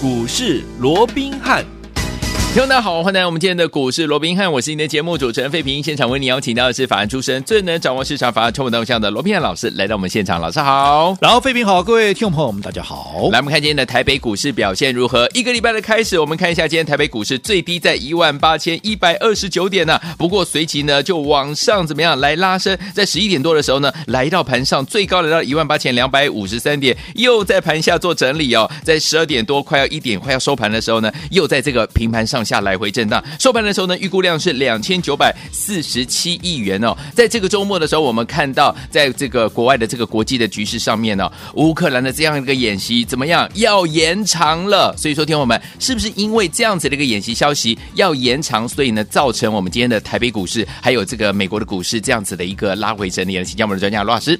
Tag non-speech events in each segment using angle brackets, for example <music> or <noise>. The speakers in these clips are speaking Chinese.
股市罗宾汉。听众大家好，欢迎来到我们今天的股市罗宾汉，我是你的节目主持人费平。现场为你邀请到的是法案出身、最能掌握市场法案充满动向的罗宾汉老师，来到我们现场。老师好，然后费平好，各位听众朋友们大家好。来，我们看今天的台北股市表现如何？一个礼拜的开始，我们看一下今天台北股市最低在一万八千一百二十九点呢、啊，不过随即呢就往上怎么样来拉升，在十一点多的时候呢，来到盘上最高来到一万八千两百五十三点，又在盘下做整理哦，在十二点多快要一点快要收盘的时候呢，又在这个平盘上上下来回震荡。收盘的时候呢，预估量是两千九百四十七亿元哦。在这个周末的时候，我们看到在这个国外的这个国际的局势上面呢、乌克兰的这样一个演习怎么样？要延长了。所以说，听众们是不是因为这样子的一个演习消息要延长，所以呢，造成我们今天的台北股市还有这个美国的股市这样子的一个拉回整理呢？请教我们的专家罗老师。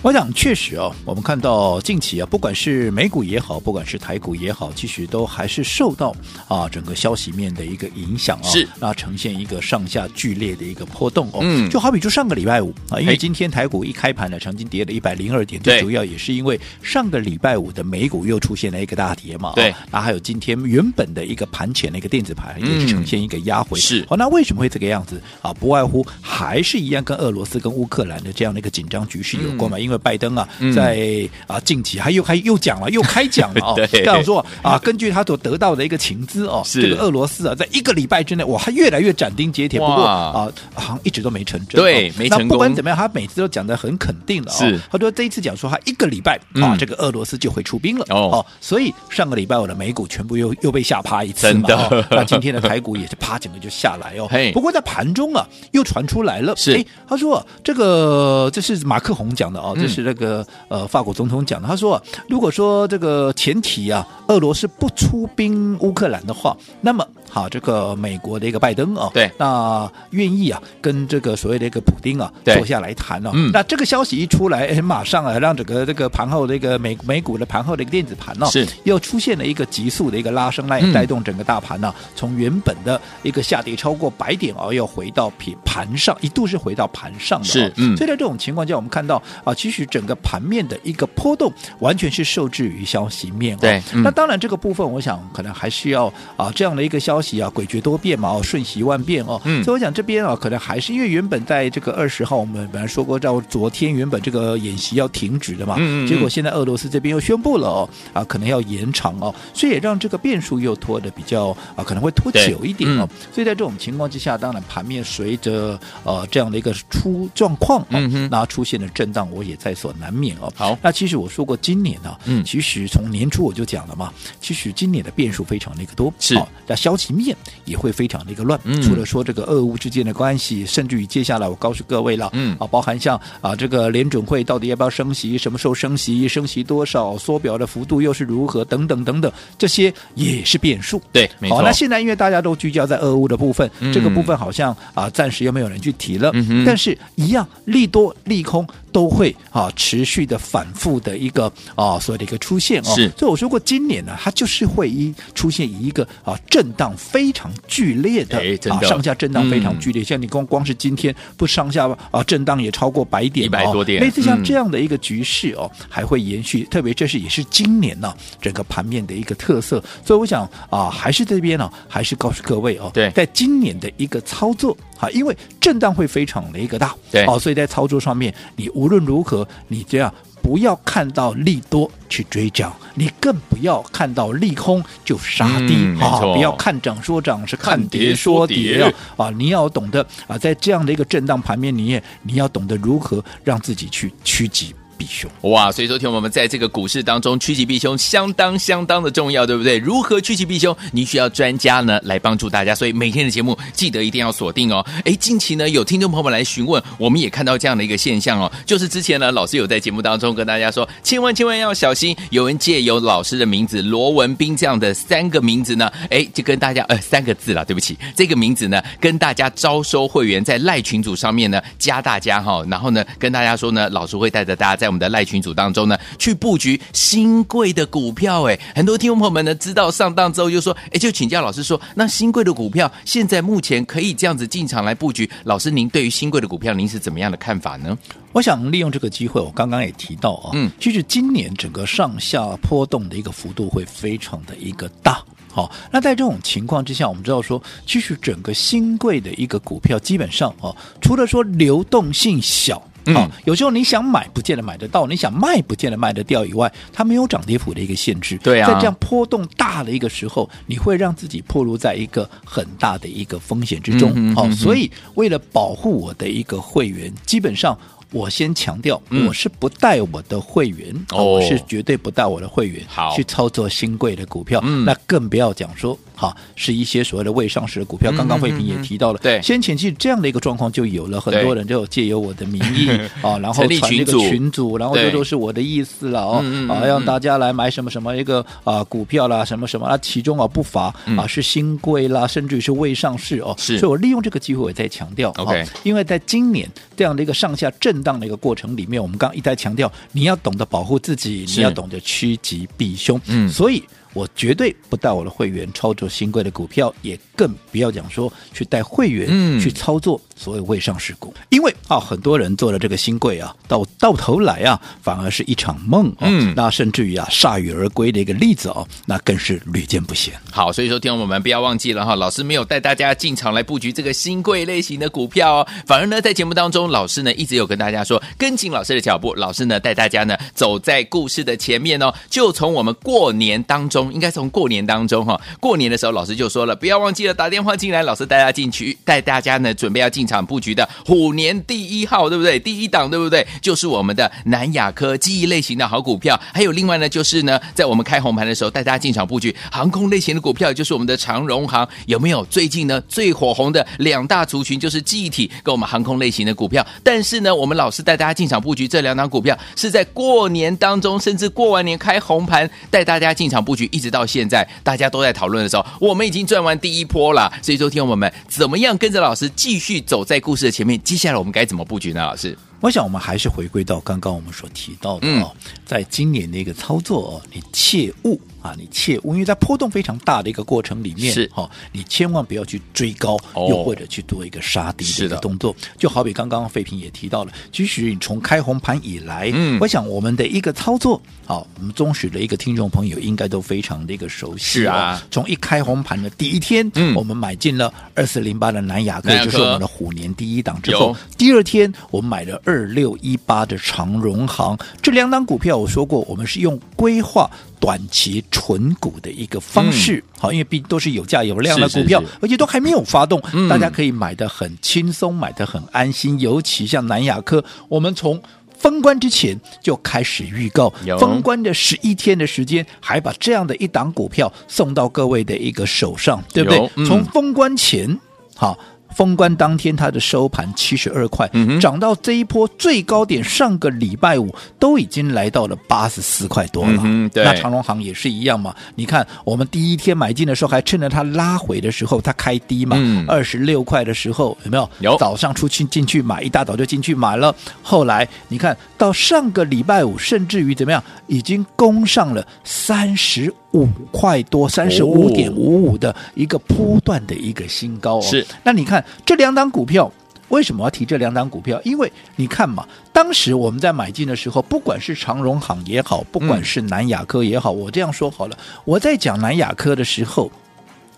我想，确实哦，我们看到近期啊，不管是美股也好，不管是台股也好，其实都还是受到啊整个消息面的一个影响啊、哦，是那呈现一个上下剧烈的一个波动哦。嗯，就好比就上个礼拜五啊，因为今天台股一开盘呢，曾经跌了一百零二点，最主要也是因为上个礼拜五的美股又出现了一个大跌嘛。对，那还有今天原本的一个盘前的一个电子盘也是呈现一个压回。是哦，那为什么会这个样子啊？不外乎还是一样跟俄罗斯跟乌克兰的这样的一个紧张局势有关嘛。嗯、因为拜登啊。在啊，近期还又还又讲了，又开讲了 <laughs> 哦。这样说啊，根据他所得到的一个情资哦，这个俄罗斯啊，在一个礼拜之内，哇，他越来越斩钉截铁。不过啊，好像一直都没成真。对，没成功。那不管怎么样，他每次都讲的很肯定了。是，他说这一次讲说他一个礼拜啊，这个俄罗斯就会出兵了。哦，所以上个礼拜我的美股全部又又被吓趴一次嘛。那今天的台股也是啪，整个就下来哦。<laughs> 不过在盘中啊，又传出来了。是，他说这个这是马克宏讲的哦，这是那个。呃，法国总统讲的，他说，如果说这个前提啊，俄罗斯不出兵乌克兰的话，那么好，这个美国的一个拜登啊，对，那愿意啊，跟这个所谓的一个普丁啊，坐下来谈哦。嗯，那这个消息一出来，哎，马上啊，让整个这个盘后的一个美美股的盘后的一个电子盘呢，是又出现了一个急速的一个拉升，来带动整个大盘呢，从原本的一个下跌超过百点哦，又回到平盘上，一度是回到盘上的。是，嗯，所以在这种情况下，我们看到啊，其实整个盘。面的一个波动，完全是受制于消息面。对，嗯、那当然这个部分，我想可能还需要啊这样的一个消息啊，诡谲多变嘛，哦，瞬息万变哦。嗯，所以我想这边啊，可能还是因为原本在这个二十号，我们本来说过，到昨天原本这个演习要停止的嘛，嗯，结果现在俄罗斯这边又宣布了哦，啊，可能要延长哦，所以也让这个变数又拖的比较啊，可能会拖久一点哦。嗯、所以在这种情况之下，当然盘面随着呃这样的一个出状况，嗯哼，那出现的震荡，我也在所难免。哦，好，那其实我说过，今年呢、啊，嗯，其实从年初我就讲了嘛，其实今年的变数非常的一个多，是，那消息面也会非常的一个乱。嗯，除了说这个俄乌之间的关系，甚至于接下来我告诉各位了，嗯，啊，包含像啊这个联准会到底要不要升息，什么时候升息，升息多少，缩表的幅度又是如何，等等等等，这些也是变数。对，没错。好，那现在因为大家都聚焦在俄乌的部分，嗯、这个部分好像啊暂时又没有人去提了，嗯，但是一样利多利空。都会啊持续的反复的一个啊所谓的一个出现哦，所以我说过今年呢，它就是会一出现一个啊震荡非常剧烈的啊上下震荡非常剧烈，像你光光是今天不上下啊震荡也超过百点，一百多点，类似像这样的一个局势哦，还会延续，特别这是也是今年呢整个盘面的一个特色，所以我想啊还是这边呢还是告诉各位哦，对，在今年的一个操作啊，因为震荡会非常的一个大，对，哦，所以在操作上面你。无论如何，你这样不要看到利多去追涨，你更不要看到利空就杀低啊！不要看涨说涨，是看跌说跌啊！啊，你要懂得啊，在这样的一个震荡盘面里面，你要懂得如何让自己去趋吉。避凶哇！所以说，听我们在这个股市当中趋吉避凶，相当相当的重要，对不对？如何趋吉避凶？你需要专家呢来帮助大家。所以每天的节目记得一定要锁定哦。哎，近期呢有听众朋友们来询问，我们也看到这样的一个现象哦，就是之前呢老师有在节目当中跟大家说，千万千万要小心，有人借由老师的名字罗文斌这样的三个名字呢，哎，就跟大家呃三个字了，对不起，这个名字呢跟大家招收会员在赖群组上面呢加大家哈、然后呢跟大家说呢，老师会带着大家在在我们的赖群组当中呢，去布局新贵的股票。哎，很多听众朋友们呢，知道上当之后就说，哎，就请教老师说，那新贵的股票现在目前可以这样子进场来布局？老师，您对于新贵的股票，您是怎么样的看法呢？我想利用这个机会，我刚刚也提到啊，嗯，其实今年整个上下波动的一个幅度会非常的一个大。好，那在这种情况之下，我们知道说，其实整个新贵的一个股票，基本上哦，除了说流动性小，嗯，有时候你想买不见得买得到，你想卖不见得卖得掉以外，它没有涨跌幅的一个限制。对啊，在这样波动大的一个时候，你会让自己暴露在一个很大的一个风险之中。好、嗯，所以为了保护我的一个会员，基本上。我先强调，我是不带我的会员，哦、我是绝对不带我的会员去操作新贵的股票。那更不要讲说，哈，是一些所谓的未上市的股票。刚刚慧平也提到了，对，先前其实这样的一个状况就有了，很多人就借由我的名义啊，然后传这个群组，然后这都是我的意思了哦，啊，让大家来买什么什么一个啊股票啦，什么什么啊，其中啊不乏啊是新贵啦，甚至于是未上市哦。是，所以我利用这个机会我再强调，OK，因为在今年这样的一个上下震。当的一个过程里面，我们刚刚一再强调，你要懂得保护自己，你要懂得趋吉避凶。嗯，所以。我绝对不带我的会员操作新贵的股票，也更不要讲说去带会员去操作所谓未上市股，嗯、因为啊，很多人做了这个新贵啊，到到头来啊，反而是一场梦啊，嗯，那甚至于啊铩羽而归的一个例子哦，那更是屡见不鲜。好，所以说听我们不要忘记了哈，老师没有带大家进场来布局这个新贵类型的股票哦，反而呢在节目当中，老师呢一直有跟大家说，跟紧老师的脚步，老师呢带大家呢走在故事的前面哦，就从我们过年当中。应该从过年当中哈，过年的时候老师就说了，不要忘记了打电话进来，老师带大家进去，带大家呢准备要进场布局的虎年第一号，对不对？第一档对不对？就是我们的南亚科记忆类型的好股票，还有另外呢就是呢，在我们开红盘的时候带大家进场布局航空类型的股票，就是我们的长荣航，有没有？最近呢最火红的两大族群就是记忆体跟我们航空类型的股票，但是呢，我们老师带大家进场布局这两档股票是在过年当中，甚至过完年开红盘带大家进场布局。一直到现在，大家都在讨论的时候，我们已经赚完第一波了。所以，说听我们怎么样跟着老师继续走在故事的前面？接下来我们该怎么布局呢？老师，我想我们还是回归到刚刚我们所提到的哦，嗯、在今年的一个操作哦，你切勿。啊，你切勿，因为在波动非常大的一个过程里面，是。哈、哦，你千万不要去追高，哦、又或者去做一个杀低的一个动作。就好比刚刚费平也提到了，其实你从开红盘以来，嗯，我想我们的一个操作，好，我们忠实的一个听众朋友应该都非常的一个熟悉。是啊，从一开红盘的第一天，嗯，我们买进了二四零八的南亚科，就是我们的虎年第一档之后，第二天我们买了二六一八的长荣行，这两档股票我说过，我们是用规划。短期纯股的一个方式，好、嗯，因为毕竟都是有价有量的股票，是是是而且都还没有发动，嗯、大家可以买的很轻松，买的很安心。尤其像南亚科，我们从封关之前就开始预告，封关的十一天的时间，还把这样的一档股票送到各位的一个手上，对不对？嗯、从封关前，好。封关当天，它的收盘七十二块，嗯、涨到这一波最高点，上个礼拜五都已经来到了八十四块多了。嗯、那长隆行也是一样嘛？你看，我们第一天买进的时候，还趁着它拉回的时候，它开低嘛，二十六块的时候有没有？有。早上出去进去买，一大早就进去买了。后来你看到上个礼拜五，甚至于怎么样，已经攻上了三十五块多，三十五点五五的一个波段的一个新高哦。是。那你看。这两档股票为什么要提这两档股票？因为你看嘛，当时我们在买进的时候，不管是长荣行也好，不管是南亚科也好，我这样说好了，我在讲南亚科的时候，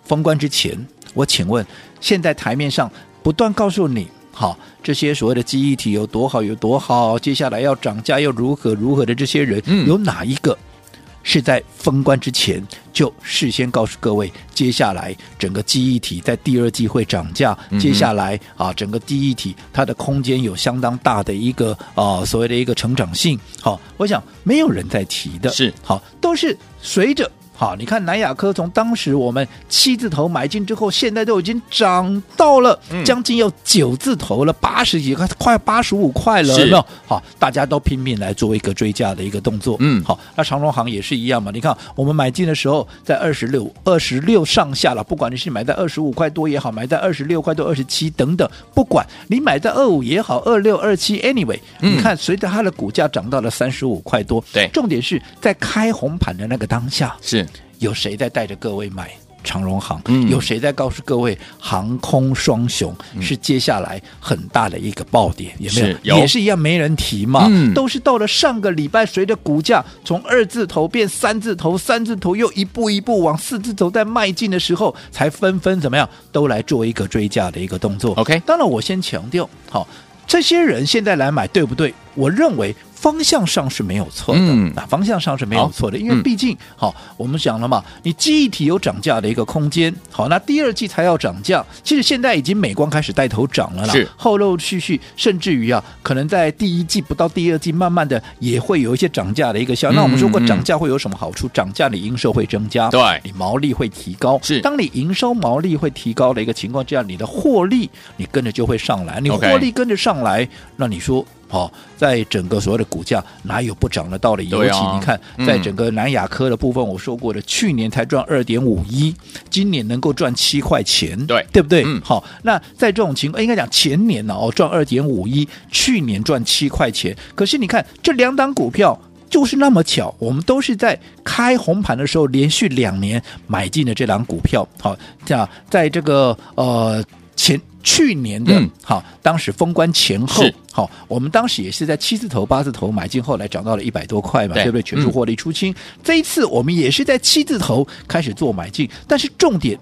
封关之前，我请问，现在台面上不断告诉你，好，这些所谓的记忆体有多好有多好，接下来要涨价又如何如何的这些人，有哪一个？是在封关之前就事先告诉各位，接下来整个记忆体在第二季会涨价，嗯、接下来啊，整个记忆体它的空间有相当大的一个啊所谓的一个成长性。好，我想没有人在提的，是好，都是随着。好，你看南亚科从当时我们七字头买进之后，现在都已经涨到了将近要九字头了，八十几块，快八十五块了，有没有？好，大家都拼命来做一个追价的一个动作。嗯，好，那长荣行也是一样嘛。你看我们买进的时候在二十六、二十六上下了，不管你是买在二十五块多也好，买在二十六块多、二十七等等，不管你买在二五也好，二六、二七，anyway，你看随着它的股价涨到了三十五块多，对，重点是在开红盘的那个当下是。有谁在带着各位买长荣航？嗯，有谁在告诉各位航空双雄是接下来很大的一个爆点？有没有？有也是一样，没人提嘛。嗯，都是到了上个礼拜，随着股价从二字头变三字头，三字头又一步一步往四字头在迈进的时候，才纷纷怎么样，都来做一个追价的一个动作。OK，当然我先强调，好，这些人现在来买对不对？我认为。方向上是没有错的，嗯、啊，方向上是没有错的，因为毕竟，好、嗯，我们讲了嘛，你记忆体有涨价的一个空间，好，那第二季才要涨价，其实现在已经美光开始带头涨了啦，是后陆续续，甚至于啊，可能在第一季不到第二季，慢慢的也会有一些涨价的一个效。嗯、那我们说过，涨价会有什么好处？涨价，你营收会增加，对，你毛利会提高。是，当你营收毛利会提高的一个情况之下，你的获利你跟着就会上来，你获利跟着上来，那你说。好、哦，在整个所谓的股价哪有不涨的道理？尤其你看，在整个南亚科的部分，我说过的，去年才赚二点五一，今年能够赚七块钱，对对不对？嗯，好，那在这种情况，应该讲前年呢，哦，赚二点五一，去年赚七块钱。可是你看这两档股票就是那么巧，我们都是在开红盘的时候连续两年买进了这档股票。好，这样在这个呃前。去年的，嗯、好，当时封关前后，是好，我们当时也是在七字头、八字头买进，后来涨到了一百多块嘛，对，对不对？全数获利出清。嗯、这一次我们也是在七字头开始做买进，但是重点，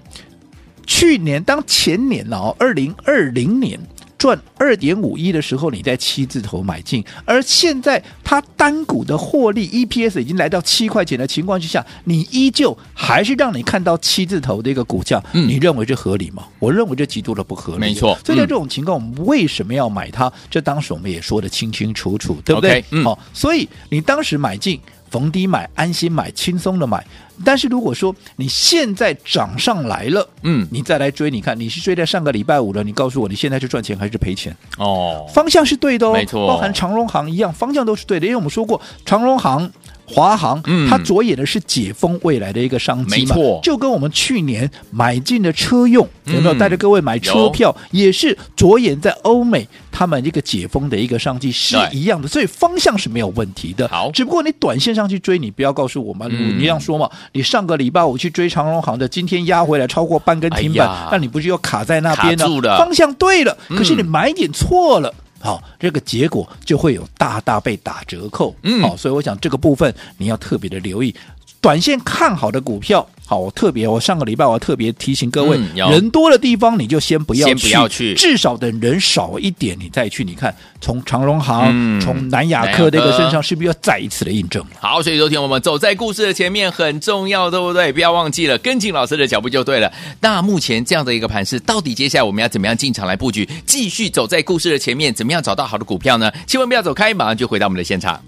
去年当前年哦，二零二零年。赚二点五一的时候，你在七字头买进，而现在它单股的获利 EPS 已经来到七块钱的情况之下，你依旧还是让你看到七字头的一个股价，嗯、你认为这合理吗？我认为这极度的不合理。没错，所以在这种情况，我们为什么要买它？这当时我们也说的清清楚楚，对不对？好、嗯哦，所以你当时买进。逢低买，安心买，轻松的买。但是如果说你现在涨上来了，嗯，你再来追，你看你是追在上个礼拜五了，你告诉我你现在是赚钱还是赔钱？哦，方向是对的哦，没错，包含长荣行一样，方向都是对的，因为我们说过长荣航。华航，它着眼的是解封未来的一个商机嘛，没错，就跟我们去年买进的车用有没有带着各位买车票，也是着眼在欧美他们一个解封的一个商机是一样的，所以方向是没有问题的。好，只不过你短线上去追，你不要告诉我们，你这样说嘛，你上个礼拜五去追长荣航的，今天压回来超过半根停板，那你不是又卡在那边了？方向对了，可是你买点错了。好，这个结果就会有大大被打折扣。嗯，好，所以我想这个部分你要特别的留意，短线看好的股票。好，我特别，我上个礼拜我特别提醒各位，嗯、人多的地方你就先不要去，先不要去，至少等人少一点，你再去。你看，从长荣行，嗯、从南亚科这个身上，是不是要再一次的印证？好，所以昨天我们走在故事的前面很重要，对不对？不要忘记了，跟进老师的脚步就对了。那目前这样的一个盘势，到底接下来我们要怎么样进场来布局，继续走在故事的前面？怎么样找到好的股票呢？千万不要走开，马上就回到我们的现场。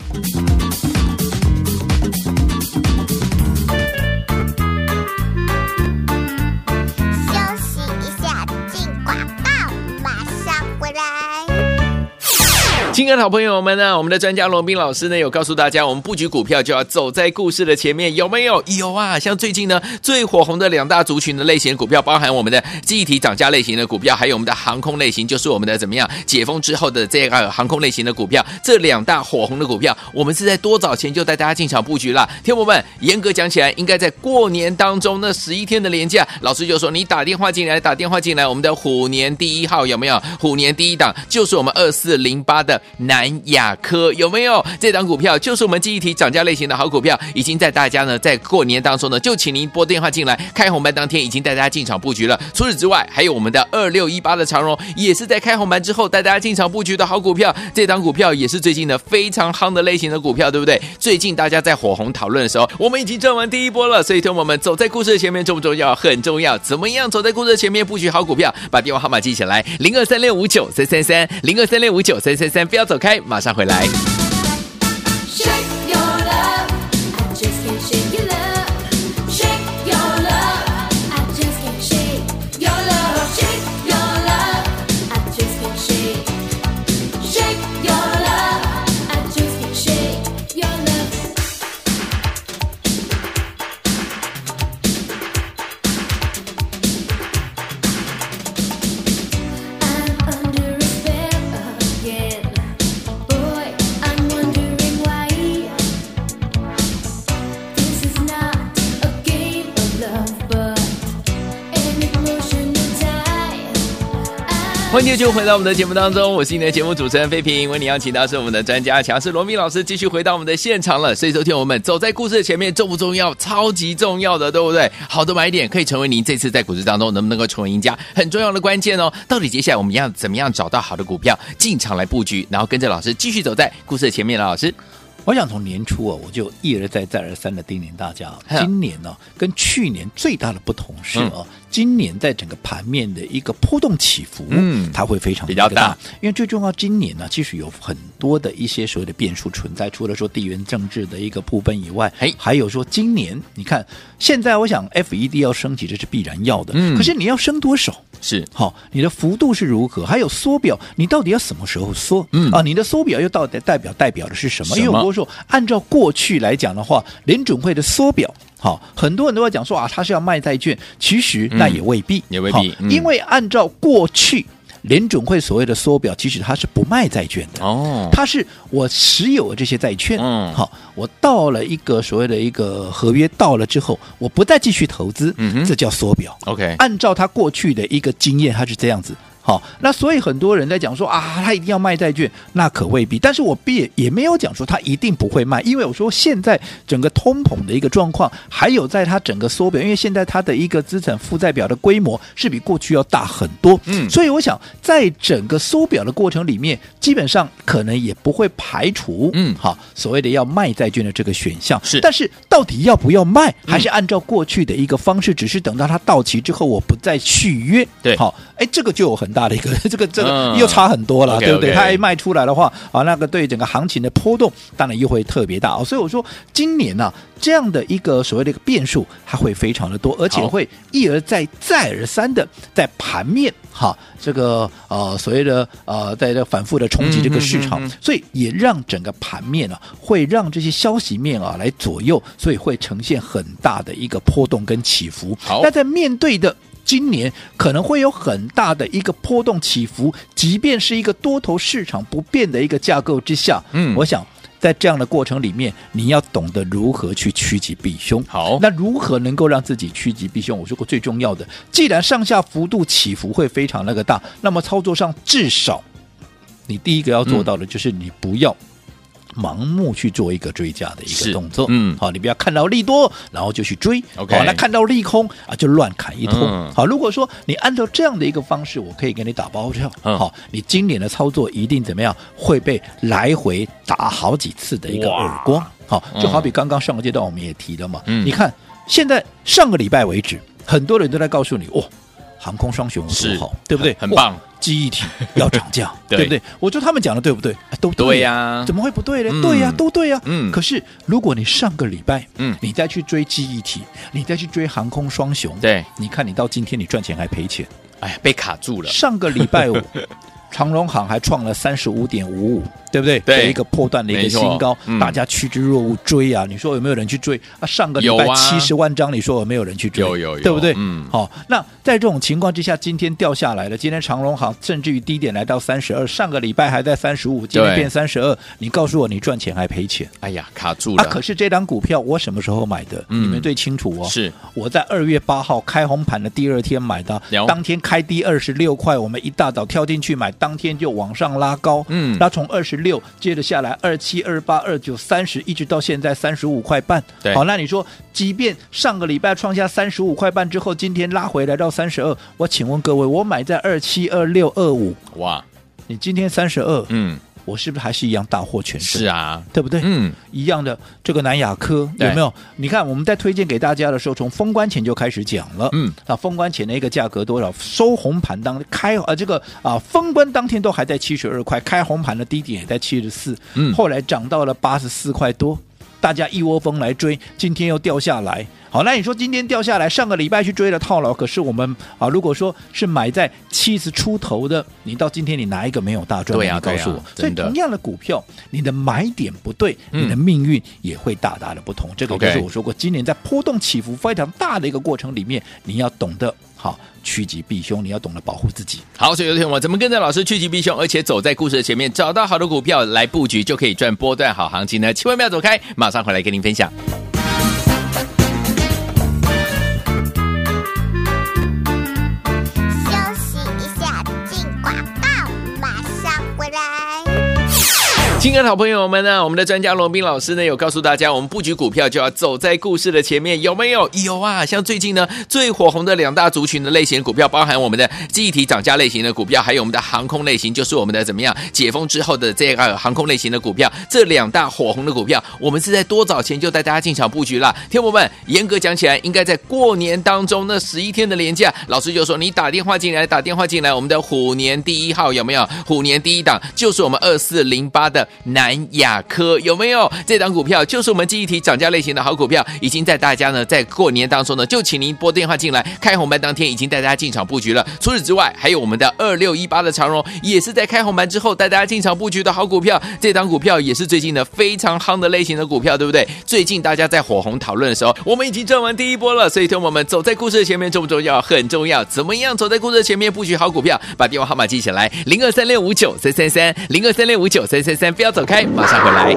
亲爱的好朋友们呢，我们的专家罗宾老师呢有告诉大家，我们布局股票就要走在故事的前面，有没有？有啊！像最近呢最火红的两大族群的类型股票，包含我们的记忆体涨价类型的股票，还有我们的航空类型，就是我们的怎么样解封之后的这个航空类型的股票。这两大火红的股票，我们是在多早前就带大家进场布局了。听友们，严格讲起来，应该在过年当中那十一天的连假，老师就说你打电话进来，打电话进来，我们的虎年第一号有没有？虎年第一档就是我们二四零八的。南亚科有没有这档股票？就是我们记忆体涨价类型的好股票，已经在大家呢在过年当中呢，就请您拨电话进来，开红盘当天已经带大家进场布局了。除此之外，还有我们的二六一八的长荣，也是在开红盘之后带大家进场布局的好股票。这档股票也是最近的非常夯的类型的股票，对不对？最近大家在火红讨论的时候，我们已经赚完第一波了。所以，听我们走在故事的前面重不重要？很重要。怎么样走在故事的前面布局好股票？把电话号码记起来：零二三六五九三三三，零二三六五九三三三，不要走开，马上回来。欢迎继续回到我们的节目当中，我是你的节目主持人飞平。为你邀请到是我们的专家强势罗密老师，继续回到我们的现场了。所以，昨天我们走在故事的前面，重不重要？超级重要的，对不对？好的买点可以成为您这次在股市当中能不能够成为赢家很重要的关键哦。到底接下来我们要怎么样找到好的股票进场来布局，然后跟着老师继续走在故事的前面呢？老师，我想从年初啊，我就一而再、再而三的叮咛大家，今年呢、跟去年最大的不同是啊。嗯今年在整个盘面的一个波动起伏，嗯，它会非常大，比较大，因为最重要，今年呢，其实有很多的一些所谓的变数存在，除了说地缘政治的一个部分以外，哎，还有说今年你看，现在我想 FED 要升级，这是必然要的，嗯，可是你要升多少？是，好，你的幅度是如何？还有缩表，你到底要什么时候缩？嗯啊，你的缩表又到底代表代表的是什么？什么？因为我说，按照过去来讲的话，联准会的缩表。好，很多人都在讲说啊，他是要卖债券，其实那也未必，嗯、也未必，嗯、因为按照过去联准会所谓的缩表，其实他是不卖债券的。哦，他是我持有这些债券，嗯，好，我到了一个所谓的一个合约到了之后，我不再继续投资，嗯哼，这叫缩表，OK，按照他过去的一个经验，他是这样子。好，那所以很多人在讲说啊，他一定要卖债券，那可未必。但是我也也没有讲说他一定不会卖，因为我说现在整个通膨的一个状况，还有在他整个缩表，因为现在他的一个资产负债表的规模是比过去要大很多。嗯，所以我想在整个缩表的过程里面，基本上可能也不会排除嗯，好所谓的要卖债券的这个选项。是，但是到底要不要卖，还是按照过去的一个方式，只是等到它到期之后，我不再续约。对，好，哎，这个就有很。大的一个，<laughs> 这个这个又差很多了，嗯、对不对？它 okay, 一卖出来的话，啊，那个对整个行情的波动，当然又会特别大。所以我说，今年呢、啊，这样的一个所谓的一个变数，它会非常的多，而且会一而再、再而三的在盘面哈，这个呃所谓的呃在这反复的冲击这个市场，嗯、哼哼哼所以也让整个盘面呢、啊，会让这些消息面啊来左右，所以会呈现很大的一个波动跟起伏。好，那在面对的。今年可能会有很大的一个波动起伏，即便是一个多头市场不变的一个架构之下，嗯，我想在这样的过程里面，你要懂得如何去趋吉避凶。好，那如何能够让自己趋吉避凶？我说过最重要的，既然上下幅度起伏会非常那个大，那么操作上至少你第一个要做到的就是你不要。盲目去做一个追加的一个动作，嗯，好，你不要看到利多，然后就去追，OK，好，那看到利空啊，就乱砍一通，嗯、好，如果说你按照这样的一个方式，我可以给你打包票，嗯、好，你今年的操作一定怎么样？会被来回打好几次的一个耳光，好，就好比刚刚上个阶段我们也提了嘛，嗯，你看现在上个礼拜为止，很多人都在告诉你，哇，航空双雄多好，对不对？很棒。记忆体要涨价，<laughs> 对，对不对？我说他们讲的对不对？都对呀、啊，怎么会不对呢？嗯、对呀、啊，都对呀、啊。嗯，可是如果你上个礼拜，嗯，你再去追记忆体，你再去追航空双雄，对，你看你到今天你赚钱还赔钱？哎呀，被卡住了。上个礼拜五，<laughs> 长荣航还创了三十五点五五。对不对？对一个破断的一个新高，嗯、大家趋之若鹜追啊！你说有没有人去追啊？上个礼拜七十万张，你说有没有人去追？有有有，对不对？嗯，好、哦。那在这种情况之下，今天掉下来了。今天长荣行甚至于低点来到三十二，上个礼拜还在三十五，今天变三十二。你告诉我，你赚钱还赔钱？哎呀，卡住了。啊，可是这张股票我什么时候买的？嗯、你们最清楚哦。是我在二月八号开红盘的第二天买的，当天开低二十六块，我们一大早跳进去买，当天就往上拉高。嗯，那从二十六接着下来二七二八二九三十，一直到现在三十五块半。对好，那你说，即便上个礼拜创下三十五块半之后，今天拉回来到三十二，我请问各位，我买在二七二六二五，哇，你今天三十二，嗯。我是不是还是一样大获全胜？是啊，对不对？嗯，一样的。这个南亚科有没有？你看我们在推荐给大家的时候，从封关前就开始讲了。嗯，那封关前的一个价格多少？收红盘当开啊，这个啊封关当天都还在七十二块，开红盘的低点也在七十四。嗯，后来涨到了八十四块多，大家一窝蜂来追，今天又掉下来。好，那你说今天掉下来，上个礼拜去追了套牢，可是我们啊，如果说是买在七十出头的，你到今天你哪一个没有大赚？对呀、啊，你告诉我。啊、所以同样的股票，你的买点不对，嗯、你的命运也会大大的不同。这个就是我说过，今年在波动起伏非常大的一个过程里面，你要懂得好趋吉避凶，你要懂得保护自己。好，所以有天我怎么跟着老师趋吉避凶，而且走在故事的前面，找到好的股票来布局，就可以赚波段好行情呢？千万不要走开，马上回来跟您分享。亲爱的好朋友们呢，我们的专家罗宾老师呢有告诉大家，我们布局股票就要走在故事的前面，有没有？有啊！像最近呢最火红的两大族群的类型股票，包含我们的记忆体涨价类型的股票，还有我们的航空类型，就是我们的怎么样解封之后的这个航空类型的股票，这两大火红的股票，我们是在多早前就带大家进场布局了。听友们，严格讲起来，应该在过年当中那十一天的连假，老师就说你打电话进来，打电话进来，我们的虎年第一号有没有？虎年第一档就是我们二四零八的。南亚科有没有这档股票？就是我们记忆体涨价类型的好股票，已经在大家呢在过年当中呢，就请您拨电话进来，开红盘当天已经带大家进场布局了。除此之外，还有我们的二六一八的长荣，也是在开红盘之后带大家进场布局的好股票。这档股票也是最近的非常夯的类型的股票，对不对？最近大家在火红讨论的时候，我们已经赚完第一波了。所以，听我们走在故事的前面重不重要？很重要。怎么样走在故事的前面布局好股票？把电话号码记起来：零二三六五九三三三，零二三六五九三三三，不要走开。马上回来。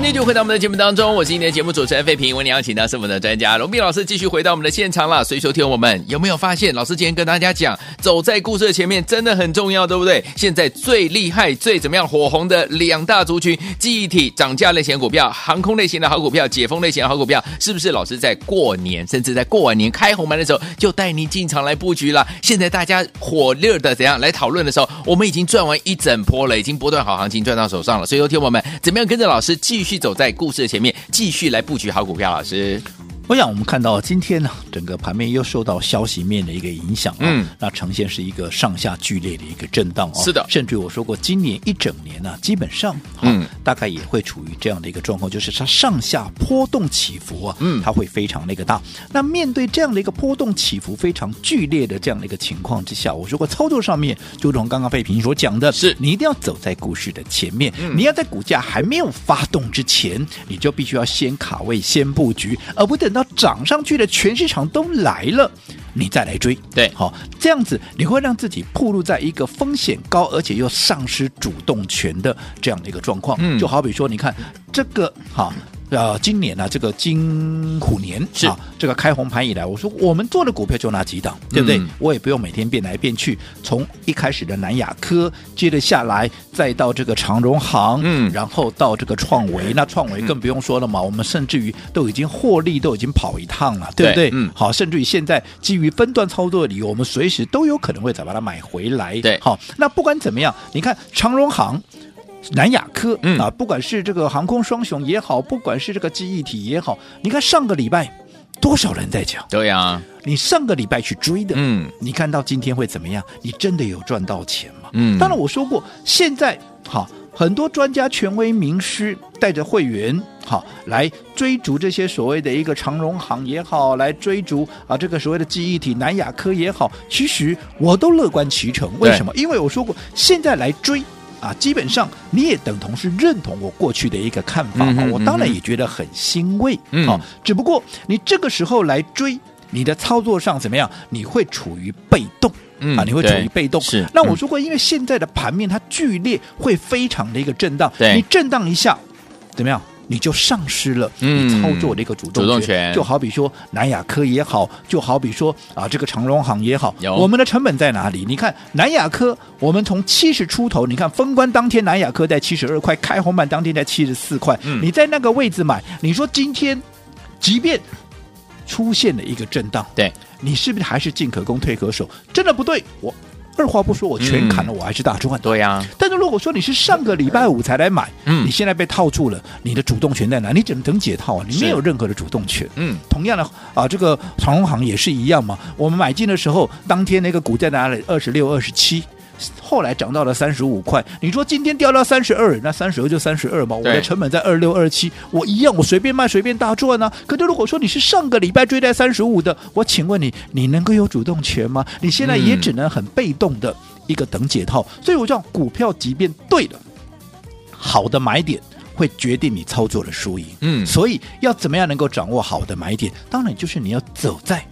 欢迎就回到我们的节目当中，我是今天节目主持人费平。为你邀请到是我们的专家龙斌老师，继续回到我们的现场了。所以说听我们有没有发现，老师今天跟大家讲，走在故事的前面真的很重要，对不对？现在最厉害、最怎么样火红的两大族群，记忆体涨价类型股票、航空类型的好股票、解封类型的好股票，是不是？老师在过年，甚至在过完年开红盘的时候，就带你进场来布局了。现在大家火热的怎样来讨论的时候，我们已经赚完一整波了，已经波段好行情赚到手上了。所以，说听我们怎么样跟着老师继续。去走在故事的前面，继续来布局好股票，老师。我想，我们看到今天呢，整个盘面又受到消息面的一个影响，嗯，那呈现是一个上下剧烈的一个震荡哦。是的，甚至我说过，今年一整年呢，基本上，嗯，大概也会处于这样的一个状况，就是它上下波动起伏啊，嗯，它会非常那个大。那面对这样的一个波动起伏非常剧烈的这样的一个情况之下，我说过，操作上面就如刚刚费平所讲的，是。你一定要走在股市的前面，你要在股价还没有发动之前，你就必须要先卡位、先布局，而不等到涨上去的。全市场都来了，你再来追，对，好，这样子你会让自己暴露在一个风险高，而且又丧失主动权的这样的一个状况。嗯，就好比说，你看这个，哈。呃，今年呢、啊，这个金虎年是啊，这个开红盘以来，我说我们做的股票就那几档，对不对？嗯、我也不用每天变来变去，从一开始的南亚科，接着下来再到这个长荣行，嗯，然后到这个创维，那创维更不用说了嘛，嗯、我们甚至于都已经获利，都已经跑一趟了，对不对？嗯，好，甚至于现在基于分段操作的理由，我们随时都有可能会再把它买回来，对，好，那不管怎么样，你看长荣航。南亚科、嗯、啊，不管是这个航空双雄也好，不管是这个记忆体也好，你看上个礼拜多少人在讲？对呀、啊，你上个礼拜去追的，嗯，你看到今天会怎么样？你真的有赚到钱吗？嗯，当然我说过，现在好很多专家、权威、名师带着会员好来追逐这些所谓的一个长荣行也好，来追逐啊这个所谓的记忆体南亚科也好，其实我都乐观其成。为什么？因为我说过，现在来追。啊，基本上你也等同是认同我过去的一个看法嘛，我当然也觉得很欣慰。好，只不过你这个时候来追，你的操作上怎么样？你会处于被动，啊，你会处于被动。是，那我说过，因为现在的盘面它剧烈，会非常的一个震荡。对，你震荡一下，怎么样？你就丧失了你操作的一个主动权，嗯、主动权就好比说南亚科也好，就好比说啊这个长荣行也好，我们的成本在哪里？你看南亚科，我们从七十出头，你看封关当天南亚科在七十二块，开红盘当天在七十四块，嗯、你在那个位置买，你说今天即便出现了一个震荡，对你是不是还是进可攻退可守？真的不对，我。二话不说我全砍了，我还是大赚。对呀。但是如果说你是上个礼拜五才来买，嗯，你现在被套住了，你的主动权在哪？你只能等解套啊，你没有任何的主动权。嗯，同样的啊，这个长虹行也是一样嘛。我们买进的时候，当天那个股价在哪里？二十六、二十七。后来涨到了三十五块，你说今天掉到三十二，那三十二就三十二嘛，我的成本在二六二七，我一样，我随便卖随便大赚呢、啊。可是如果说你是上个礼拜追在三十五的，我请问你，你能够有主动权吗？你现在也只能很被动的一个等解套。嗯、所以我讲股票，即便对了，好的买点会决定你操作的输赢。嗯，所以要怎么样能够掌握好的买点？当然就是你要走在。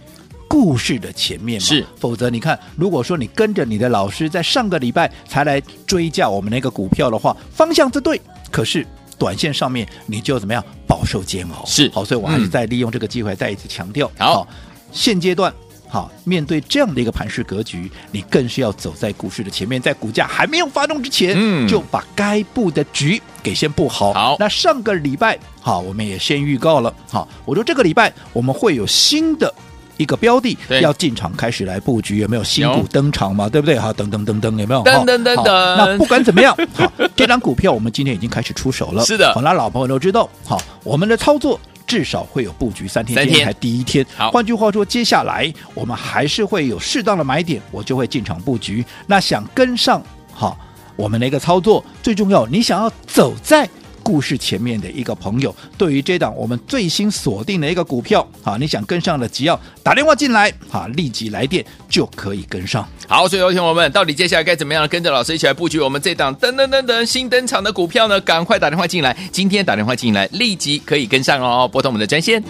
故事的前面嘛，是，否则你看，如果说你跟着你的老师在上个礼拜才来追价我们那个股票的话，方向是对，可是短线上面你就怎么样饱受煎熬？是，好，所以我还是再利用这个机会再一次强调，好，好，现阶段好面对这样的一个盘势格局，你更是要走在股市的前面，在股价还没有发动之前，嗯，就把该布的局给先布好。好，那上个礼拜好，我们也先预告了，好，我说这个礼拜我们会有新的。一个标的要进场开始来布局，有没有新股登场嘛？对不对？哈，等等等等，有没有？等等等等。那不管怎么样，好，这张股票我们今天已经开始出手了。是的，好，那老朋友都知道，好，我们的操作至少会有布局三天，今天才第一天。好，换句话说，接下来我们还是会有适当的买点，我就会进场布局。那想跟上，好，我们的一个操作最重要，你想要走在。故事前面的一个朋友，对于这档我们最新锁定的一个股票，啊，你想跟上的，只要打电话进来，啊，立即来电就可以跟上。好，所以有请我们到底接下来该怎么样跟着老师一起来布局我们这档噔噔噔噔新登场的股票呢？赶快打电话进来，今天打电话进来，立即可以跟上哦，拨通我们的专线。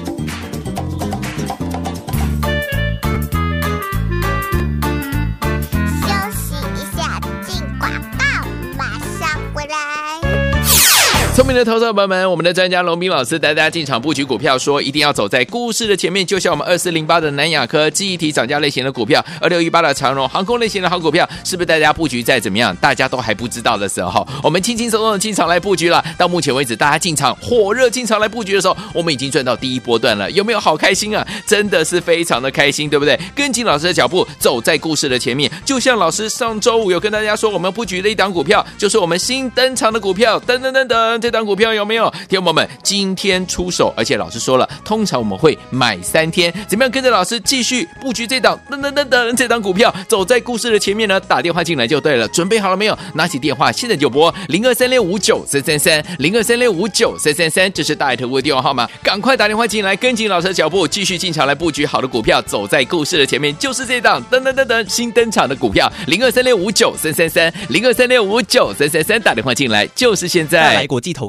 明的投资者朋友们，我们的专家龙斌老师带大家进场布局股票，说一定要走在故事的前面，就像我们二四零八的南亚科记忆体涨价类型的股票，二六一八的长荣航空类型的好股票，是不是大家布局再怎么样，大家都还不知道的时候，我们轻轻松松的进场来布局了。到目前为止，大家进场火热进场来布局的时候，我们已经赚到第一波段了，有没有好开心啊？真的是非常的开心，对不对？跟紧老师的脚步，走在故事的前面，就像老师上周五有跟大家说，我们布局的一档股票，就是我们新登场的股票，噔噔噔噔。这档股票有没有？听众朋友们，今天出手，而且老师说了，通常我们会买三天，怎么样跟着老师继续布局这档噔噔噔噔这档股票，走在故事的前面呢？打电话进来就对了，准备好了没有？拿起电话，现在就拨零二三六五九三三三零二三六五九三三三，这是大爱投顾的电话号码，赶快打电话进来，跟紧老师的脚步，继续进场来布局好的股票，走在故事的前面，就是这档噔噔噔噔新登场的股票，零二三六五九三三三零二三六五九三三三，打电话进来就是现在，来国际。投